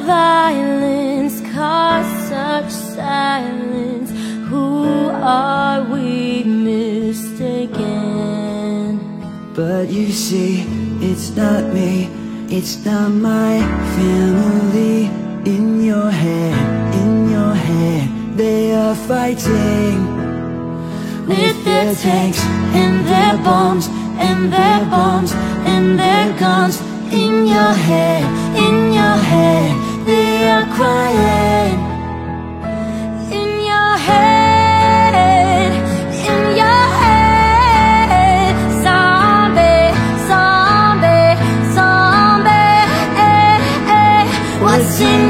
violence caused such silence? Who are we mistaken? But you see, it's not me, it's not my family. In your head, in your head, they are fighting with their tanks and their bombs and their bombs and their guns in your head crying. In your head, in your head, zombie, zombie, zombie. Eh, eh. What's in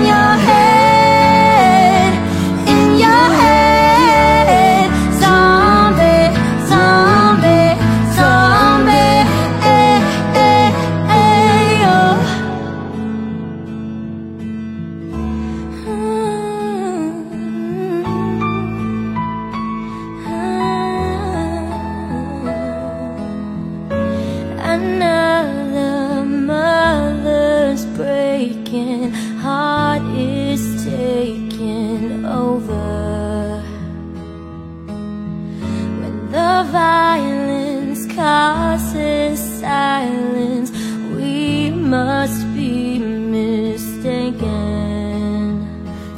Violence causes silence, we must be mistaken.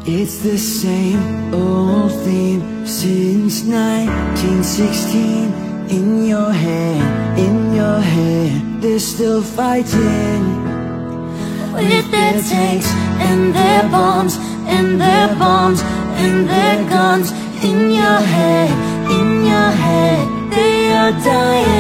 It's the same old theme since 1916 In your head, in your head, they're still fighting. With their tanks and their bombs and their bombs and their guns in your head, in